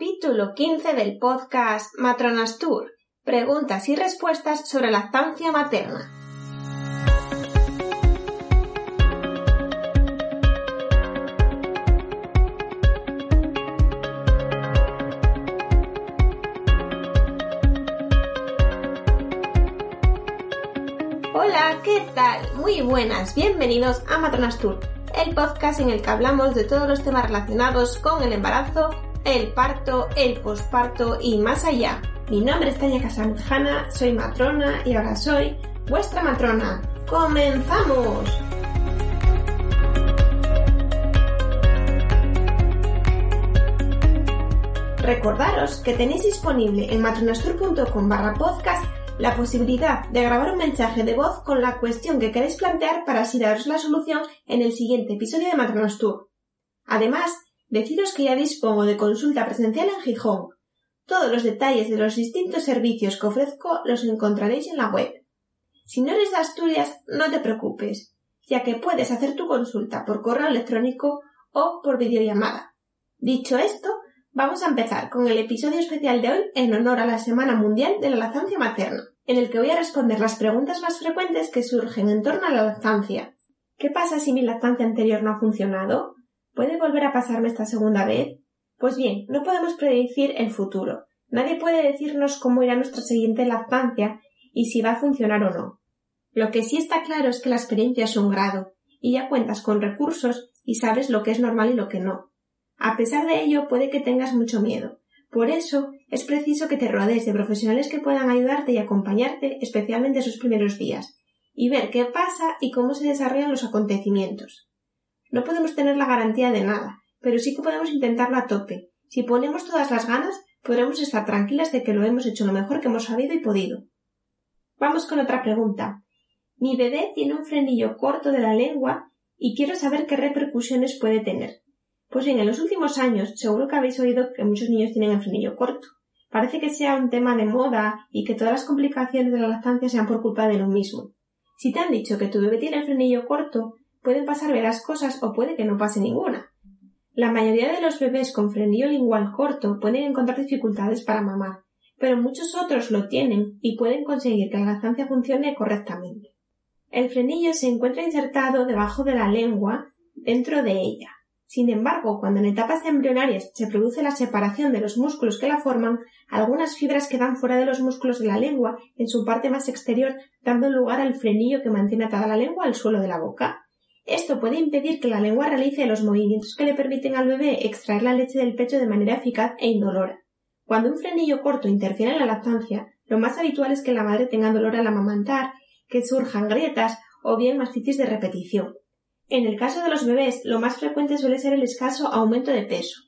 Capítulo 15 del podcast Matronas Tour. Preguntas y respuestas sobre lactancia materna. Hola, ¿qué tal? Muy buenas, bienvenidos a Matronas Tour, el podcast en el que hablamos de todos los temas relacionados con el embarazo, el parto, el posparto y más allá. Mi nombre es Tania Casanjana, soy matrona y ahora soy vuestra matrona. ¡Comenzamos! Recordaros que tenéis disponible en matronastur.com barra podcast la posibilidad de grabar un mensaje de voz con la cuestión que queréis plantear para así daros la solución en el siguiente episodio de Matronas Además, deciros que ya dispongo de consulta presencial en Gijón. Todos los detalles de los distintos servicios que ofrezco los encontraréis en la web. Si no eres de Asturias, no te preocupes, ya que puedes hacer tu consulta por correo electrónico o por videollamada. Dicho esto, vamos a empezar con el episodio especial de hoy en honor a la Semana Mundial de la Lactancia Materna, en el que voy a responder las preguntas más frecuentes que surgen en torno a la lactancia. ¿Qué pasa si mi lactancia anterior no ha funcionado? ¿Puede volver a pasarme esta segunda vez? Pues bien, no podemos predecir el futuro. Nadie puede decirnos cómo irá nuestra siguiente lactancia y si va a funcionar o no. Lo que sí está claro es que la experiencia es un grado, y ya cuentas con recursos y sabes lo que es normal y lo que no. A pesar de ello, puede que tengas mucho miedo. Por eso, es preciso que te rodees de profesionales que puedan ayudarte y acompañarte, especialmente esos primeros días, y ver qué pasa y cómo se desarrollan los acontecimientos. No podemos tener la garantía de nada, pero sí que podemos intentarlo a tope. Si ponemos todas las ganas, podremos estar tranquilas de que lo hemos hecho lo mejor que hemos sabido y podido. Vamos con otra pregunta. Mi bebé tiene un frenillo corto de la lengua y quiero saber qué repercusiones puede tener. Pues bien, en los últimos años seguro que habéis oído que muchos niños tienen el frenillo corto. Parece que sea un tema de moda y que todas las complicaciones de la lactancia sean por culpa de lo mismo. Si te han dicho que tu bebé tiene el frenillo corto, pueden pasar veras cosas o puede que no pase ninguna. La mayoría de los bebés con frenillo lingual corto pueden encontrar dificultades para mamar, pero muchos otros lo tienen y pueden conseguir que la lactancia funcione correctamente. El frenillo se encuentra insertado debajo de la lengua, dentro de ella. Sin embargo, cuando en etapas embrionarias se produce la separación de los músculos que la forman, algunas fibras quedan fuera de los músculos de la lengua en su parte más exterior, dando lugar al frenillo que mantiene atada la lengua al suelo de la boca. Esto puede impedir que la lengua realice los movimientos que le permiten al bebé extraer la leche del pecho de manera eficaz e indolora. Cuando un frenillo corto interfiere en la lactancia, lo más habitual es que la madre tenga dolor al amamantar, que surjan grietas o bien mastitis de repetición. En el caso de los bebés, lo más frecuente suele ser el escaso aumento de peso.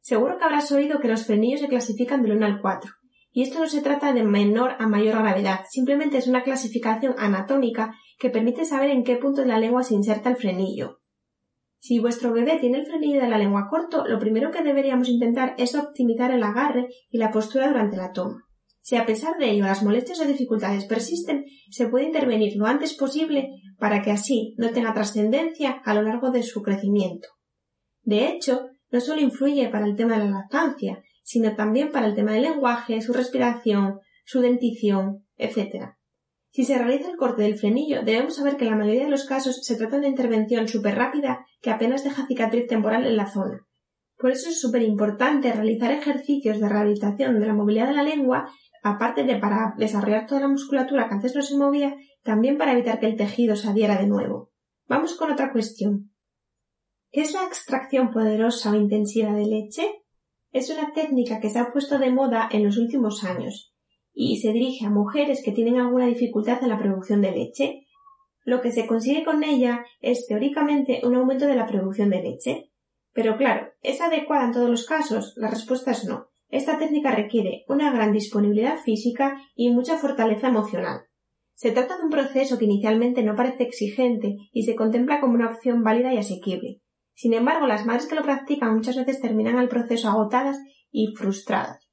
Seguro que habrás oído que los frenillos se clasifican del 1 al 4. Y esto no se trata de menor a mayor gravedad, simplemente es una clasificación anatómica que permite saber en qué punto de la lengua se inserta el frenillo. Si vuestro bebé tiene el frenillo de la lengua corto, lo primero que deberíamos intentar es optimizar el agarre y la postura durante la toma. Si a pesar de ello las molestias o dificultades persisten, se puede intervenir lo antes posible para que así no tenga trascendencia a lo largo de su crecimiento. De hecho, no solo influye para el tema de la lactancia, sino también para el tema del lenguaje, su respiración, su dentición, etc. Si se realiza el corte del frenillo, debemos saber que en la mayoría de los casos se trata de una intervención súper rápida que apenas deja cicatriz temporal en la zona. Por eso es súper importante realizar ejercicios de rehabilitación de la movilidad de la lengua, aparte de para desarrollar toda la musculatura que antes no se movía, también para evitar que el tejido se adhiera de nuevo. Vamos con otra cuestión. ¿Qué es la extracción poderosa o intensiva de leche? Es una técnica que se ha puesto de moda en los últimos años y se dirige a mujeres que tienen alguna dificultad en la producción de leche. Lo que se consigue con ella es teóricamente un aumento de la producción de leche. Pero claro, ¿es adecuada en todos los casos? La respuesta es no. Esta técnica requiere una gran disponibilidad física y mucha fortaleza emocional. Se trata de un proceso que inicialmente no parece exigente y se contempla como una opción válida y asequible. Sin embargo, las madres que lo practican muchas veces terminan el proceso agotadas y frustradas.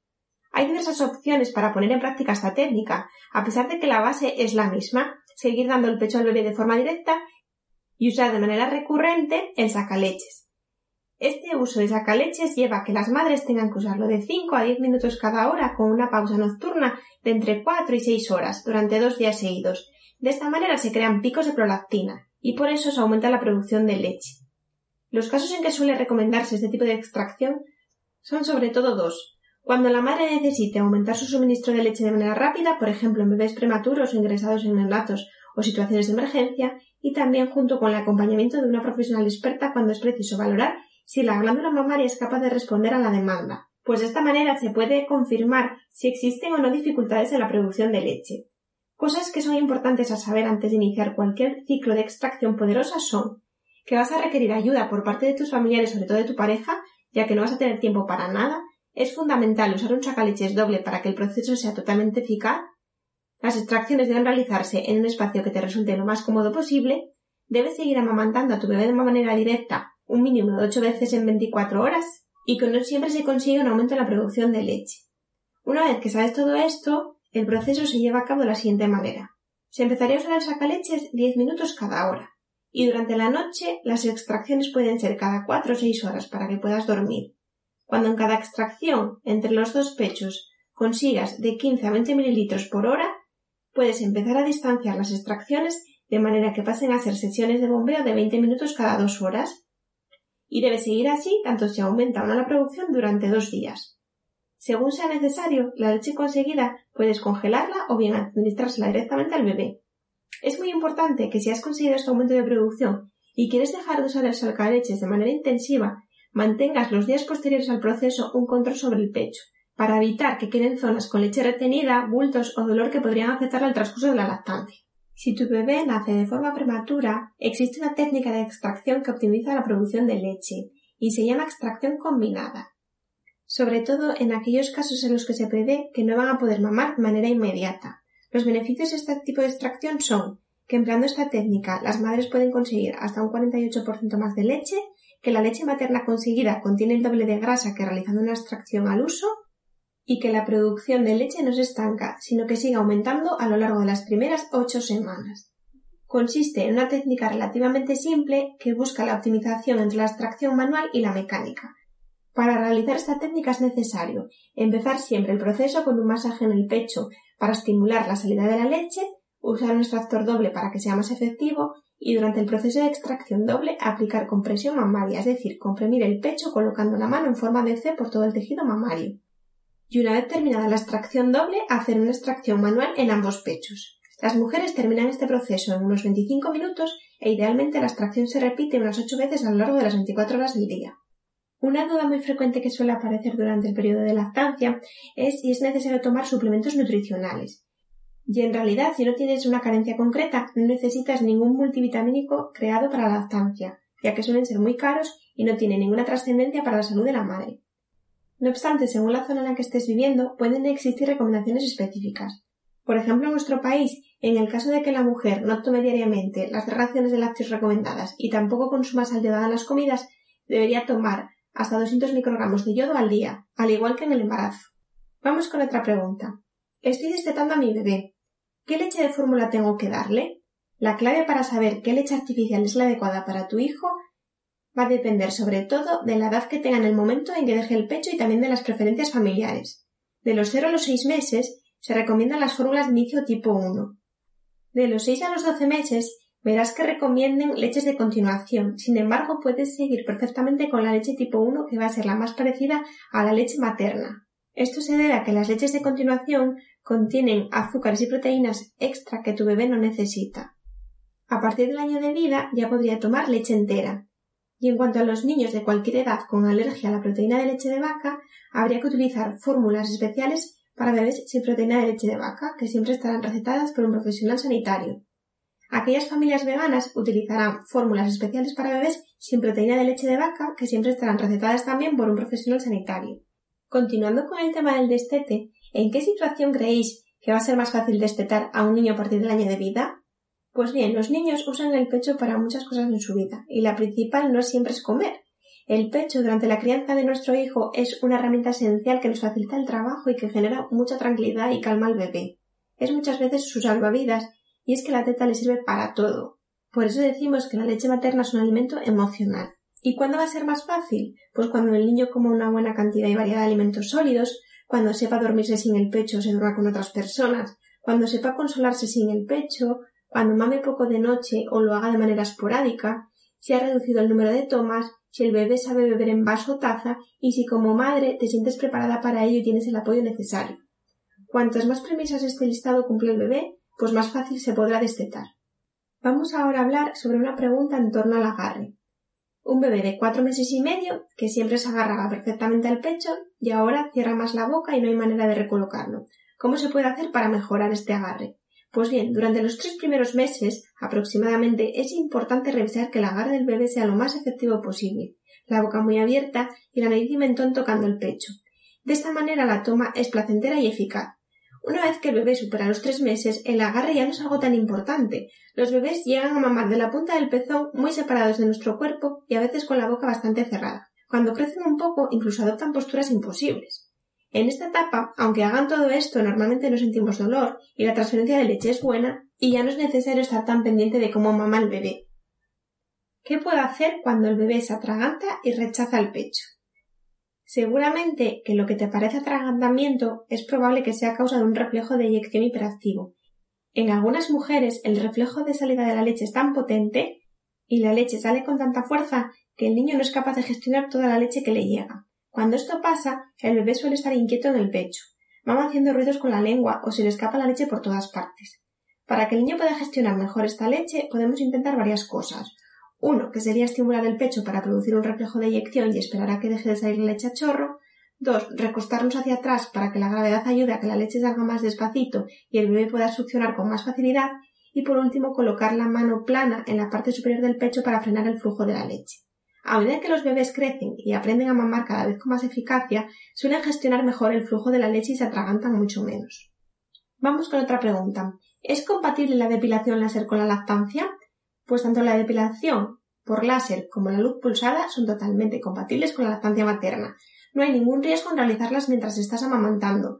Hay diversas opciones para poner en práctica esta técnica, a pesar de que la base es la misma, seguir dando el pecho al bebé de forma directa y usar de manera recurrente el sacaleches. Este uso de sacaleches lleva a que las madres tengan que usarlo de 5 a 10 minutos cada hora con una pausa nocturna de entre 4 y 6 horas durante dos días seguidos. De esta manera se crean picos de prolactina y por eso se aumenta la producción de leche. Los casos en que suele recomendarse este tipo de extracción son sobre todo dos. Cuando la madre necesite aumentar su suministro de leche de manera rápida, por ejemplo en bebés prematuros o ingresados en neonatos o situaciones de emergencia, y también junto con el acompañamiento de una profesional experta cuando es preciso valorar si la glándula mamaria es capaz de responder a la demanda, pues de esta manera se puede confirmar si existen o no dificultades en la producción de leche. Cosas que son importantes a saber antes de iniciar cualquier ciclo de extracción poderosa son que vas a requerir ayuda por parte de tus familiares, sobre todo de tu pareja, ya que no vas a tener tiempo para nada. Es fundamental usar un sacaleches doble para que el proceso sea totalmente eficaz. Las extracciones deben realizarse en un espacio que te resulte lo más cómodo posible. Debes seguir amamantando a tu bebé de manera directa un mínimo de ocho veces en 24 horas y que no siempre se consigue un aumento en la producción de leche. Una vez que sabes todo esto, el proceso se lleva a cabo de la siguiente manera. Se empezaría a usar el sacaleches 10 minutos cada hora y durante la noche las extracciones pueden ser cada 4 o 6 horas para que puedas dormir. Cuando en cada extracción entre los dos pechos consigas de 15 a 20 mililitros por hora, puedes empezar a distanciar las extracciones de manera que pasen a ser sesiones de bombeo de 20 minutos cada dos horas y debe seguir así tanto si aumenta o no la producción durante dos días. Según sea necesario, la leche conseguida puedes congelarla o bien administrársela directamente al bebé. Es muy importante que si has conseguido este aumento de producción y quieres dejar de usar el salcaleches de manera intensiva, mantengas los días posteriores al proceso un control sobre el pecho, para evitar que queden zonas con leche retenida, bultos o dolor que podrían afectar al transcurso de la lactancia. Si tu bebé nace de forma prematura, existe una técnica de extracción que optimiza la producción de leche y se llama extracción combinada. Sobre todo en aquellos casos en los que se prevé que no van a poder mamar de manera inmediata. Los beneficios de este tipo de extracción son que empleando esta técnica las madres pueden conseguir hasta un 48% más de leche, que la leche materna conseguida contiene el doble de grasa que realizando una extracción al uso y que la producción de leche no se estanca, sino que sigue aumentando a lo largo de las primeras ocho semanas. Consiste en una técnica relativamente simple que busca la optimización entre la extracción manual y la mecánica. Para realizar esta técnica es necesario empezar siempre el proceso con un masaje en el pecho para estimular la salida de la leche, usar un extractor doble para que sea más efectivo y durante el proceso de extracción doble aplicar compresión mamaria, es decir, comprimir el pecho colocando la mano en forma de C por todo el tejido mamario y una vez terminada la extracción doble, hacer una extracción manual en ambos pechos. Las mujeres terminan este proceso en unos 25 minutos e idealmente la extracción se repite unas 8 veces a lo largo de las 24 horas del día. Una duda muy frecuente que suele aparecer durante el periodo de lactancia es si es necesario tomar suplementos nutricionales. Y en realidad, si no tienes una carencia concreta, no necesitas ningún multivitamínico creado para la lactancia, ya que suelen ser muy caros y no tienen ninguna trascendencia para la salud de la madre. No obstante, según la zona en la que estés viviendo, pueden existir recomendaciones específicas. Por ejemplo, en nuestro país, en el caso de que la mujer no tome diariamente las raciones de lácteos recomendadas y tampoco consuma sal en las comidas, debería tomar hasta 200 microgramos de yodo al día, al igual que en el embarazo. Vamos con otra pregunta. Estoy destetando a mi bebé. ¿Qué leche de fórmula tengo que darle? La clave para saber qué leche artificial es la adecuada para tu hijo va a depender sobre todo de la edad que tenga en el momento en que deje el pecho y también de las preferencias familiares. De los 0 a los 6 meses se recomiendan las fórmulas de inicio tipo 1. De los 6 a los 12 meses verás que recomienden leches de continuación. Sin embargo, puedes seguir perfectamente con la leche tipo 1 que va a ser la más parecida a la leche materna. Esto se debe a que las leches de continuación contienen azúcares y proteínas extra que tu bebé no necesita. A partir del año de vida ya podría tomar leche entera, y en cuanto a los niños de cualquier edad con alergia a la proteína de leche de vaca, habría que utilizar fórmulas especiales para bebés sin proteína de leche de vaca, que siempre estarán recetadas por un profesional sanitario. Aquellas familias veganas utilizarán fórmulas especiales para bebés sin proteína de leche de vaca, que siempre estarán recetadas también por un profesional sanitario. Continuando con el tema del destete, ¿en qué situación creéis que va a ser más fácil destetar a un niño a partir del año de vida? Pues bien, los niños usan el pecho para muchas cosas en su vida, y la principal no siempre es comer. El pecho durante la crianza de nuestro hijo es una herramienta esencial que nos facilita el trabajo y que genera mucha tranquilidad y calma al bebé. Es muchas veces su salvavidas, y es que la teta le sirve para todo. Por eso decimos que la leche materna es un alimento emocional. ¿Y cuándo va a ser más fácil? Pues cuando el niño coma una buena cantidad y variedad de alimentos sólidos, cuando sepa dormirse sin el pecho o se duerma con otras personas, cuando sepa consolarse sin el pecho, cuando mame poco de noche o lo haga de manera esporádica, si ha reducido el número de tomas, si el bebé sabe beber en vaso o taza y si como madre te sientes preparada para ello y tienes el apoyo necesario. Cuantas más premisas este listado cumple el bebé, pues más fácil se podrá destetar. Vamos ahora a hablar sobre una pregunta en torno al agarre. Un bebé de cuatro meses y medio, que siempre se agarraba perfectamente al pecho, y ahora cierra más la boca y no hay manera de recolocarlo. ¿Cómo se puede hacer para mejorar este agarre? Pues bien, durante los tres primeros meses aproximadamente es importante revisar que el agarre del bebé sea lo más efectivo posible, la boca muy abierta y la nariz y mentón tocando el pecho. De esta manera la toma es placentera y eficaz. Una vez que el bebé supera los tres meses, el agarre ya no es algo tan importante. Los bebés llegan a mamar de la punta del pezón muy separados de nuestro cuerpo y a veces con la boca bastante cerrada. Cuando crecen un poco, incluso adoptan posturas imposibles. En esta etapa, aunque hagan todo esto, normalmente no sentimos dolor y la transferencia de leche es buena y ya no es necesario estar tan pendiente de cómo mama el bebé. ¿Qué puedo hacer cuando el bebé se atraganta y rechaza el pecho? Seguramente que lo que te parece atragantamiento es probable que sea causa de un reflejo de eyección hiperactivo. En algunas mujeres el reflejo de salida de la leche es tan potente y la leche sale con tanta fuerza que el niño no es capaz de gestionar toda la leche que le llega. Cuando esto pasa, el bebé suele estar inquieto en el pecho, mama haciendo ruidos con la lengua o se le escapa la leche por todas partes. Para que el niño pueda gestionar mejor esta leche, podemos intentar varias cosas. Uno, que sería estimular el pecho para producir un reflejo de eyección y esperar a que deje de salir leche a chorro. Dos, recostarnos hacia atrás para que la gravedad ayude a que la leche salga más despacito y el bebé pueda succionar con más facilidad. Y por último, colocar la mano plana en la parte superior del pecho para frenar el flujo de la leche. A medida que los bebés crecen y aprenden a mamar cada vez con más eficacia, suelen gestionar mejor el flujo de la leche y se atragantan mucho menos. Vamos con otra pregunta. ¿Es compatible la depilación láser con la lactancia? Pues tanto la depilación por láser como la luz pulsada son totalmente compatibles con la lactancia materna. No hay ningún riesgo en realizarlas mientras estás amamantando.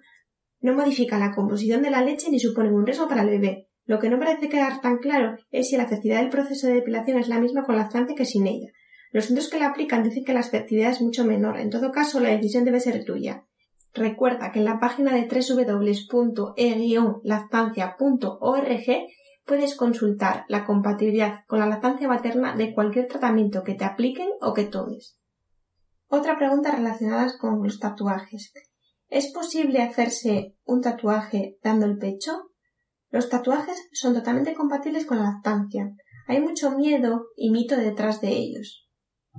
No modifican la composición de la leche ni suponen un riesgo para el bebé. Lo que no parece quedar tan claro es si la efectividad del proceso de depilación es la misma con lactancia que sin ella. Los centros que la aplican dicen que la efectividad es mucho menor. En todo caso, la decisión debe ser tuya. Recuerda que en la página de www.e-lactancia.org puedes consultar la compatibilidad con la lactancia materna de cualquier tratamiento que te apliquen o que tomes. Otra pregunta relacionada con los tatuajes. ¿Es posible hacerse un tatuaje dando el pecho? Los tatuajes son totalmente compatibles con la lactancia. Hay mucho miedo y mito detrás de ellos.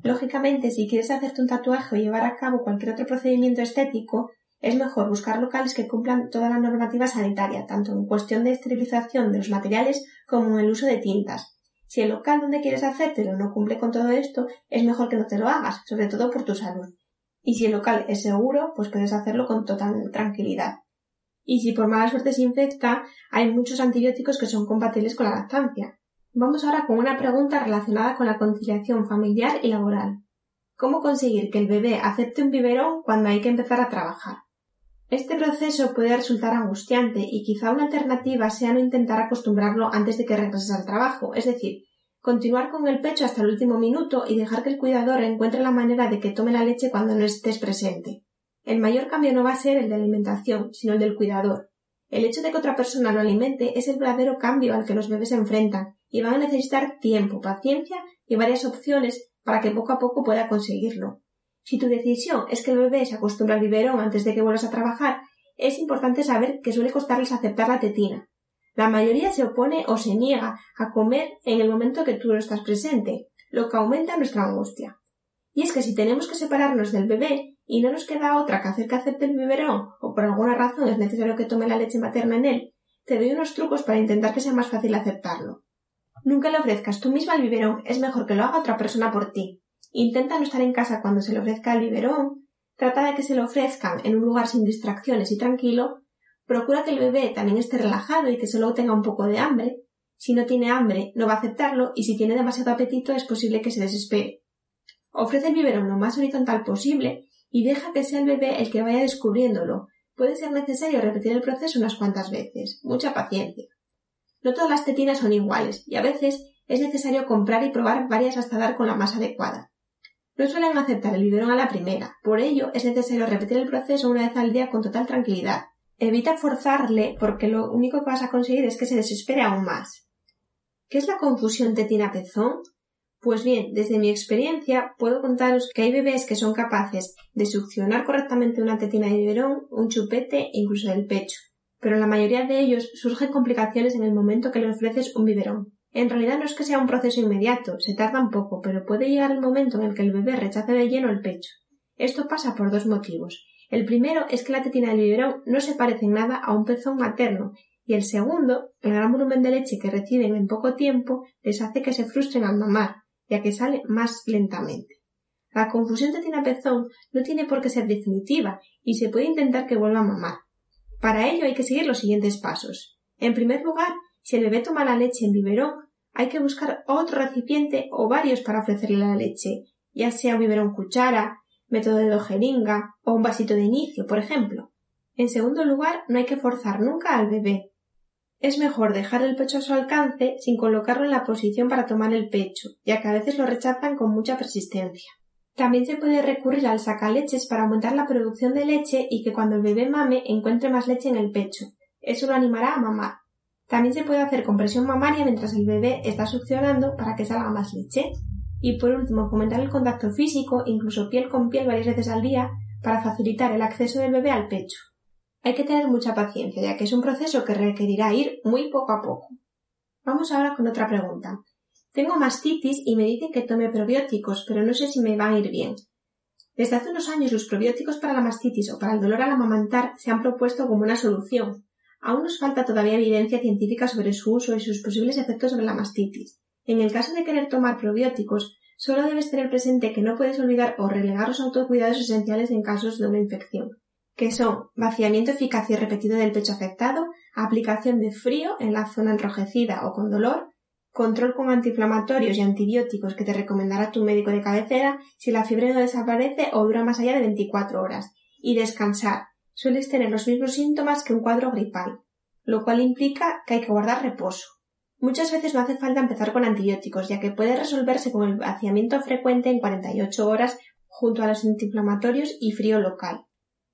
Lógicamente, si quieres hacerte un tatuaje o llevar a cabo cualquier otro procedimiento estético, es mejor buscar locales que cumplan toda la normativa sanitaria, tanto en cuestión de esterilización de los materiales como en el uso de tintas. Si el local donde quieres hacértelo no cumple con todo esto, es mejor que no te lo hagas, sobre todo por tu salud. Y si el local es seguro, pues puedes hacerlo con total tranquilidad. Y si por mala suerte se infecta, hay muchos antibióticos que son compatibles con la lactancia. Vamos ahora con una pregunta relacionada con la conciliación familiar y laboral. ¿Cómo conseguir que el bebé acepte un biberón cuando hay que empezar a trabajar? Este proceso puede resultar angustiante y quizá una alternativa sea no intentar acostumbrarlo antes de que regreses al trabajo, es decir, continuar con el pecho hasta el último minuto y dejar que el cuidador encuentre la manera de que tome la leche cuando no estés presente. El mayor cambio no va a ser el de alimentación, sino el del cuidador. El hecho de que otra persona lo alimente es el verdadero cambio al que los bebés se enfrentan y van a necesitar tiempo, paciencia y varias opciones para que poco a poco pueda conseguirlo. Si tu decisión es que el bebé se acostumbre al biberón antes de que vuelvas a trabajar, es importante saber que suele costarles aceptar la tetina. La mayoría se opone o se niega a comer en el momento que tú no estás presente, lo que aumenta nuestra angustia. Y es que si tenemos que separarnos del bebé y no nos queda otra que hacer que acepte el biberón o por alguna razón es necesario que tome la leche materna en él, te doy unos trucos para intentar que sea más fácil aceptarlo. Nunca le ofrezcas tú misma el biberón, es mejor que lo haga otra persona por ti. Intenta no estar en casa cuando se le ofrezca el biberón, trata de que se lo ofrezcan en un lugar sin distracciones y tranquilo, procura que el bebé también esté relajado y que solo tenga un poco de hambre. Si no tiene hambre, no va a aceptarlo y si tiene demasiado apetito es posible que se desespere. Ofrece el biberón lo más horizontal posible y deja que sea el bebé el que vaya descubriéndolo. Puede ser necesario repetir el proceso unas cuantas veces. Mucha paciencia. No todas las tetinas son iguales y a veces es necesario comprar y probar varias hasta dar con la más adecuada. No suelen aceptar el biberón a la primera, por ello es necesario repetir el proceso una vez al día con total tranquilidad. Evita forzarle porque lo único que vas a conseguir es que se desespere aún más. ¿Qué es la confusión tetina-pezón? Pues bien, desde mi experiencia puedo contaros que hay bebés que son capaces de succionar correctamente una tetina de biberón, un chupete e incluso del pecho, pero en la mayoría de ellos surgen complicaciones en el momento que le ofreces un biberón. En realidad no es que sea un proceso inmediato, se tarda un poco, pero puede llegar el momento en el que el bebé rechace de lleno el pecho. Esto pasa por dos motivos. El primero es que la tetina del biberón no se parece en nada a un pezón materno y el segundo, el gran volumen de leche que reciben en poco tiempo les hace que se frustren al mamar, ya que sale más lentamente. La confusión tetina-pezón no tiene por qué ser definitiva y se puede intentar que vuelva a mamar. Para ello hay que seguir los siguientes pasos. En primer lugar, si el bebé toma la leche en biberón, hay que buscar otro recipiente o varios para ofrecerle la leche, ya sea un biberón cuchara, método de jeringa o un vasito de inicio, por ejemplo. En segundo lugar, no hay que forzar nunca al bebé. Es mejor dejar el pecho a su alcance sin colocarlo en la posición para tomar el pecho, ya que a veces lo rechazan con mucha persistencia. También se puede recurrir al sacaleches para aumentar la producción de leche y que cuando el bebé mame encuentre más leche en el pecho. Eso lo animará a mamar. También se puede hacer compresión mamaria mientras el bebé está succionando para que salga más leche. Y por último, fomentar el contacto físico, incluso piel con piel varias veces al día, para facilitar el acceso del bebé al pecho. Hay que tener mucha paciencia, ya que es un proceso que requerirá ir muy poco a poco. Vamos ahora con otra pregunta. Tengo mastitis y me dicen que tome probióticos, pero no sé si me va a ir bien. Desde hace unos años los probióticos para la mastitis o para el dolor al amamantar se han propuesto como una solución, Aún nos falta todavía evidencia científica sobre su uso y sus posibles efectos sobre la mastitis. En el caso de querer tomar probióticos, solo debes tener presente que no puedes olvidar o relegar los autocuidados esenciales en casos de una infección, que son vaciamiento eficaz y repetido del pecho afectado, aplicación de frío en la zona enrojecida o con dolor, control con antiinflamatorios y antibióticos que te recomendará tu médico de cabecera si la fiebre no desaparece o dura más allá de 24 horas, y descansar, sueles tener los mismos síntomas que un cuadro gripal, lo cual implica que hay que guardar reposo. Muchas veces no hace falta empezar con antibióticos, ya que puede resolverse con el vaciamiento frecuente en 48 horas junto a los antiinflamatorios y frío local.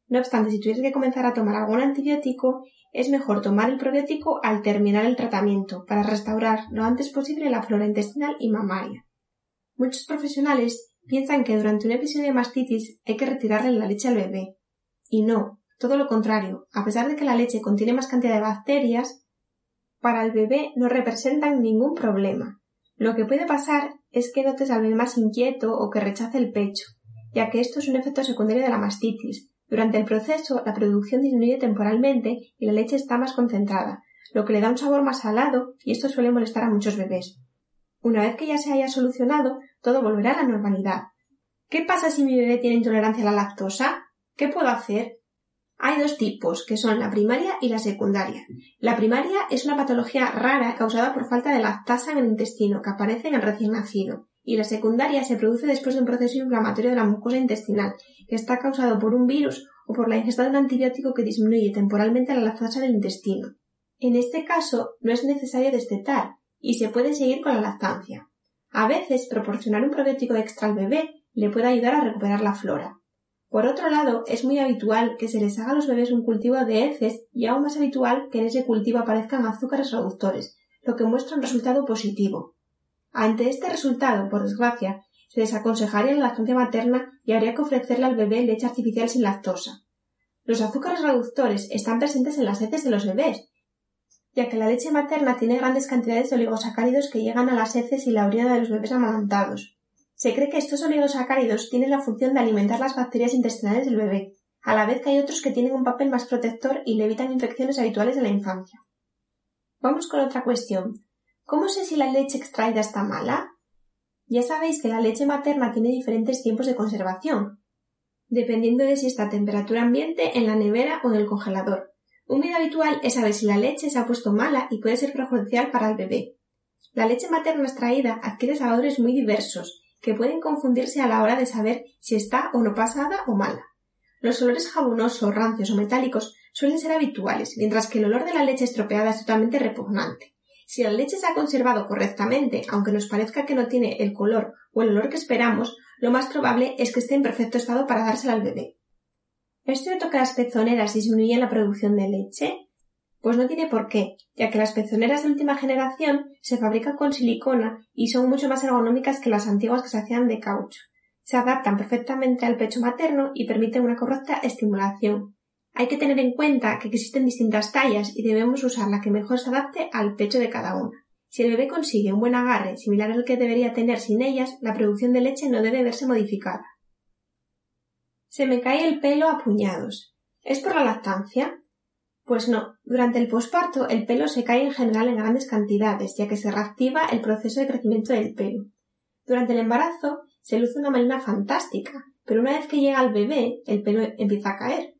No obstante, si tuvieras que comenzar a tomar algún antibiótico, es mejor tomar el probiótico al terminar el tratamiento para restaurar lo antes posible la flora intestinal y mamaria. Muchos profesionales piensan que durante un episodio de mastitis hay que retirarle la leche al bebé. Y no, todo lo contrario, a pesar de que la leche contiene más cantidad de bacterias, para el bebé no representan ningún problema. Lo que puede pasar es que notes al bebé más inquieto o que rechace el pecho, ya que esto es un efecto secundario de la mastitis. Durante el proceso, la producción disminuye temporalmente y la leche está más concentrada, lo que le da un sabor más salado y esto suele molestar a muchos bebés. Una vez que ya se haya solucionado, todo volverá a la normalidad. ¿Qué pasa si mi bebé tiene intolerancia a la lactosa? ¿Qué puedo hacer? Hay dos tipos, que son la primaria y la secundaria. La primaria es una patología rara causada por falta de lactasa en el intestino que aparece en el recién nacido, y la secundaria se produce después de un proceso inflamatorio de la mucosa intestinal, que está causado por un virus o por la ingesta de un antibiótico que disminuye temporalmente la lactasa del intestino. En este caso, no es necesario destetar y se puede seguir con la lactancia. A veces, proporcionar un probiótico extra al bebé le puede ayudar a recuperar la flora. Por otro lado, es muy habitual que se les haga a los bebés un cultivo de heces y aún más habitual que en ese cultivo aparezcan azúcares reductores, lo que muestra un resultado positivo. Ante este resultado, por desgracia, se les aconsejaría la lactancia materna y habría que ofrecerle al bebé leche artificial sin lactosa. Los azúcares reductores están presentes en las heces de los bebés, ya que la leche materna tiene grandes cantidades de oligosacáridos que llegan a las heces y la orina de los bebés amamantados. Se cree que estos oligosacáridos tienen la función de alimentar las bacterias intestinales del bebé, a la vez que hay otros que tienen un papel más protector y le evitan infecciones habituales de la infancia. Vamos con otra cuestión. ¿Cómo sé si la leche extraída está mala? Ya sabéis que la leche materna tiene diferentes tiempos de conservación, dependiendo de si está a temperatura ambiente, en la nevera o en el congelador. Un medio habitual es saber si la leche se ha puesto mala y puede ser perjudicial para el bebé. La leche materna extraída adquiere sabores muy diversos que pueden confundirse a la hora de saber si está o no pasada o mala. Los olores jabonosos, rancios o metálicos suelen ser habituales, mientras que el olor de la leche estropeada es totalmente repugnante. Si la leche se ha conservado correctamente, aunque nos parezca que no tiene el color o el olor que esperamos, lo más probable es que esté en perfecto estado para dársela al bebé. ¿Es cierto que las pezoneras disminuyen la producción de leche? Pues no tiene por qué, ya que las pezoneras de última generación se fabrican con silicona y son mucho más ergonómicas que las antiguas que se hacían de caucho. Se adaptan perfectamente al pecho materno y permiten una correcta estimulación. Hay que tener en cuenta que existen distintas tallas y debemos usar la que mejor se adapte al pecho de cada una. Si el bebé consigue un buen agarre similar al que debería tener sin ellas, la producción de leche no debe verse modificada. Se me cae el pelo a puñados. ¿Es por la lactancia? Pues no. Durante el posparto el pelo se cae en general en grandes cantidades, ya que se reactiva el proceso de crecimiento del pelo. Durante el embarazo se luce una melena fantástica, pero una vez que llega el bebé, el pelo empieza a caer.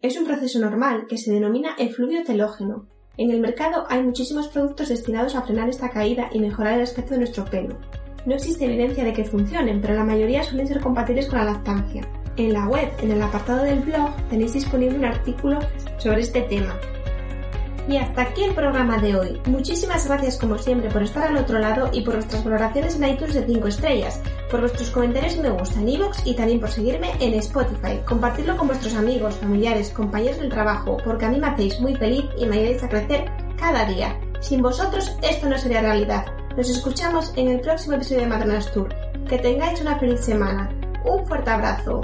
Es un proceso normal que se denomina efluvio telógeno. En el mercado hay muchísimos productos destinados a frenar esta caída y mejorar el aspecto de nuestro pelo. No existe evidencia de que funcionen, pero la mayoría suelen ser compatibles con la lactancia. En la web, en el apartado del blog, tenéis disponible un artículo sobre este tema. Y hasta aquí el programa de hoy. Muchísimas gracias como siempre por estar al otro lado y por vuestras valoraciones en iTunes de 5 estrellas, por vuestros comentarios me gusta en iVoox y también por seguirme en Spotify. Compartirlo con vuestros amigos, familiares, compañeros del trabajo, porque a mí me hacéis muy feliz y me ayudáis a crecer cada día. Sin vosotros esto no sería realidad. Nos escuchamos en el próximo episodio de Maternas Tour. Que tengáis una feliz semana. Un fuerte abrazo.